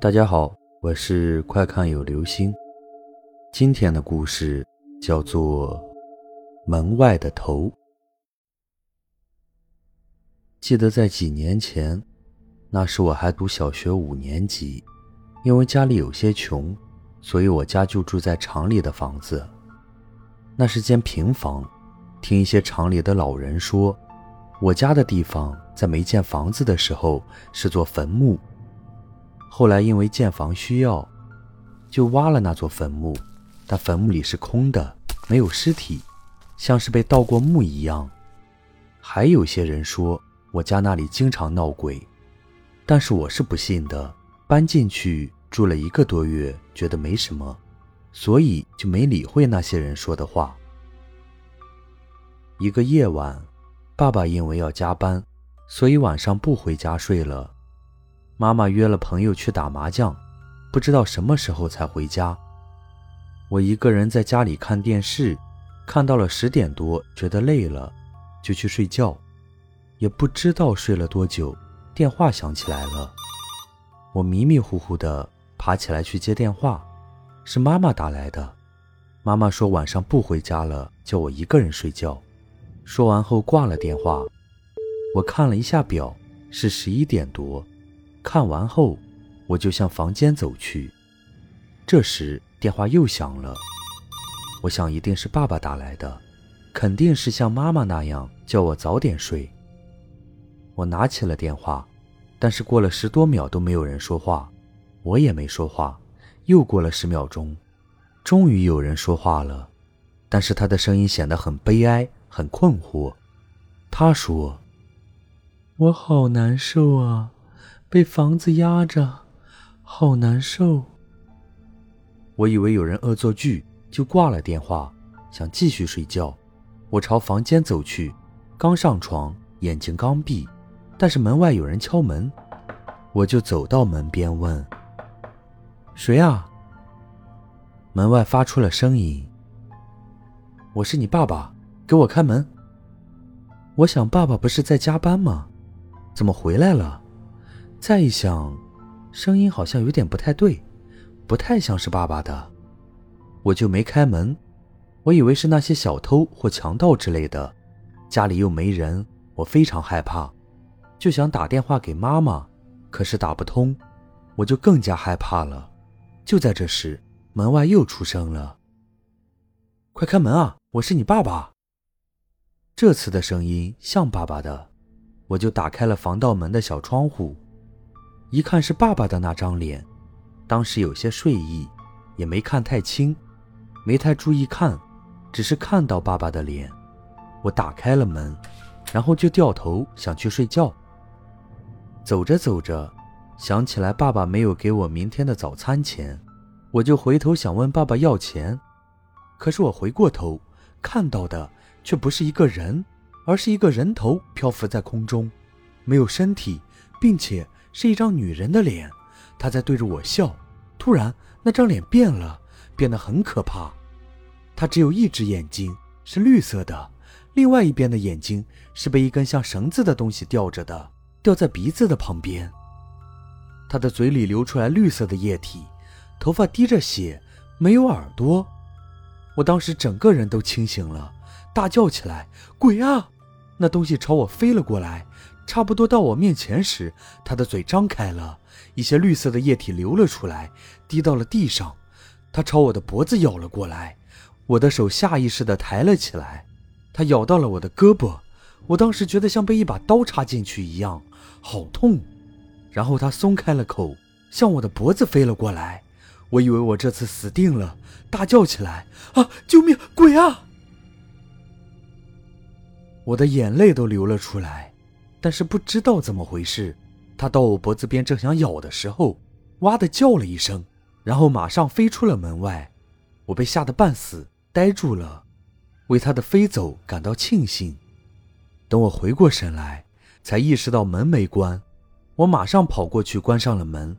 大家好，我是快看有流星。今天的故事叫做《门外的头》。记得在几年前，那时我还读小学五年级，因为家里有些穷，所以我家就住在厂里的房子。那是间平房，听一些厂里的老人说，我家的地方在没建房子的时候是座坟墓。后来因为建房需要，就挖了那座坟墓，但坟墓里是空的，没有尸体，像是被盗过墓一样。还有些人说我家那里经常闹鬼，但是我是不信的。搬进去住了一个多月，觉得没什么，所以就没理会那些人说的话。一个夜晚，爸爸因为要加班，所以晚上不回家睡了。妈妈约了朋友去打麻将，不知道什么时候才回家。我一个人在家里看电视，看到了十点多，觉得累了，就去睡觉。也不知道睡了多久，电话响起来了。我迷迷糊糊的爬起来去接电话，是妈妈打来的。妈妈说晚上不回家了，叫我一个人睡觉。说完后挂了电话。我看了一下表，是十一点多。看完后，我就向房间走去。这时电话又响了，我想一定是爸爸打来的，肯定是像妈妈那样叫我早点睡。我拿起了电话，但是过了十多秒都没有人说话，我也没说话。又过了十秒钟，终于有人说话了，但是他的声音显得很悲哀，很困惑。他说：“我好难受啊。”被房子压着，好难受。我以为有人恶作剧，就挂了电话，想继续睡觉。我朝房间走去，刚上床，眼睛刚闭，但是门外有人敲门，我就走到门边问：“谁啊？”门外发出了声音：“我是你爸爸，给我开门。”我想，爸爸不是在加班吗？怎么回来了？再一想，声音好像有点不太对，不太像是爸爸的，我就没开门。我以为是那些小偷或强盗之类的，家里又没人，我非常害怕，就想打电话给妈妈，可是打不通，我就更加害怕了。就在这时，门外又出声了：“快开门啊，我是你爸爸。”这次的声音像爸爸的，我就打开了防盗门的小窗户。一看是爸爸的那张脸，当时有些睡意，也没看太清，没太注意看，只是看到爸爸的脸。我打开了门，然后就掉头想去睡觉。走着走着，想起来爸爸没有给我明天的早餐钱，我就回头想问爸爸要钱。可是我回过头看到的却不是一个人，而是一个人头漂浮在空中，没有身体，并且。是一张女人的脸，她在对着我笑。突然，那张脸变了，变得很可怕。她只有一只眼睛是绿色的，另外一边的眼睛是被一根像绳子的东西吊着的，吊在鼻子的旁边。她的嘴里流出来绿色的液体，头发滴着血，没有耳朵。我当时整个人都清醒了，大叫起来：“鬼啊！”那东西朝我飞了过来。差不多到我面前时，他的嘴张开了，一些绿色的液体流了出来，滴到了地上。他朝我的脖子咬了过来，我的手下意识地抬了起来。他咬到了我的胳膊，我当时觉得像被一把刀插进去一样，好痛。然后他松开了口，向我的脖子飞了过来。我以为我这次死定了，大叫起来：“啊，救命！鬼啊！”我的眼泪都流了出来。但是不知道怎么回事，他到我脖子边正想咬的时候，哇的叫了一声，然后马上飞出了门外。我被吓得半死，呆住了，为他的飞走感到庆幸。等我回过神来，才意识到门没关，我马上跑过去关上了门。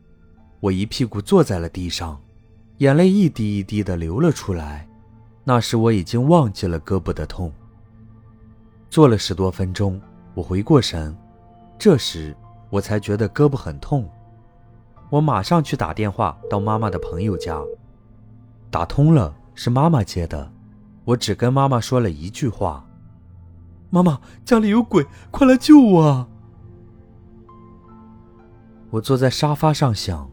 我一屁股坐在了地上，眼泪一滴一滴的流了出来。那时我已经忘记了胳膊的痛。坐了十多分钟。我回过神，这时我才觉得胳膊很痛。我马上去打电话到妈妈的朋友家，打通了，是妈妈接的。我只跟妈妈说了一句话：“妈妈，家里有鬼，快来救我！”啊！”我坐在沙发上想，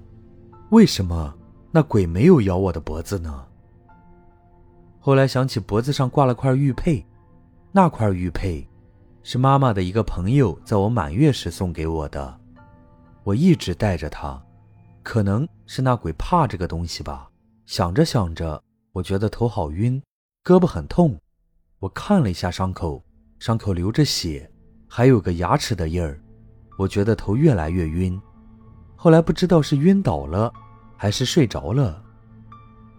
为什么那鬼没有咬我的脖子呢？后来想起脖子上挂了块玉佩，那块玉佩是妈妈的一个朋友在我满月时送给我的，我一直带着它，可能是那鬼怕这个东西吧。想着想着，我觉得头好晕，胳膊很痛。我看了一下伤口，伤口流着血，还有个牙齿的印儿。我觉得头越来越晕。后来不知道是晕倒了，还是睡着了。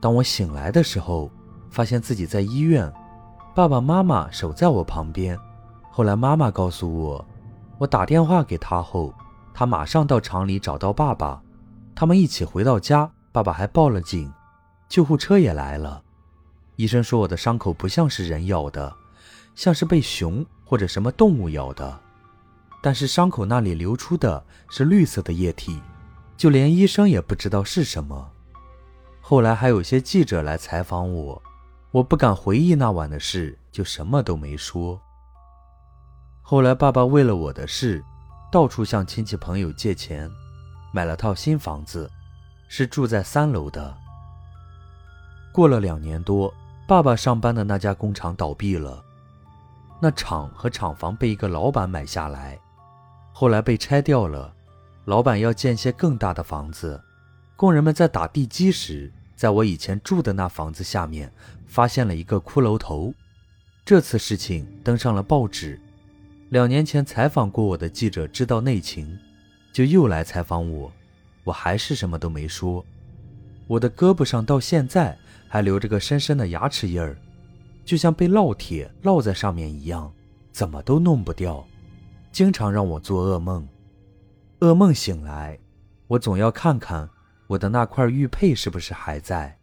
当我醒来的时候，发现自己在医院，爸爸妈妈守在我旁边。后来妈妈告诉我，我打电话给他后，他马上到厂里找到爸爸，他们一起回到家，爸爸还报了警，救护车也来了。医生说我的伤口不像是人咬的，像是被熊或者什么动物咬的，但是伤口那里流出的是绿色的液体。就连医生也不知道是什么。后来还有些记者来采访我，我不敢回忆那晚的事，就什么都没说。后来爸爸为了我的事，到处向亲戚朋友借钱，买了套新房子，是住在三楼的。过了两年多，爸爸上班的那家工厂倒闭了，那厂和厂房被一个老板买下来，后来被拆掉了。老板要建些更大的房子，工人们在打地基时，在我以前住的那房子下面发现了一个骷髅头。这次事情登上了报纸，两年前采访过我的记者知道内情，就又来采访我，我还是什么都没说。我的胳膊上到现在还留着个深深的牙齿印儿，就像被烙铁烙在上面一样，怎么都弄不掉，经常让我做噩梦。噩梦醒来，我总要看看我的那块玉佩是不是还在。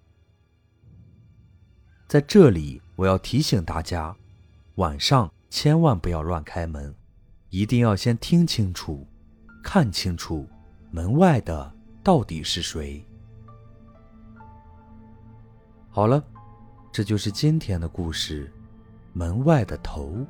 在这里，我要提醒大家，晚上千万不要乱开门，一定要先听清楚、看清楚门外的到底是谁。好了，这就是今天的故事，门外的头。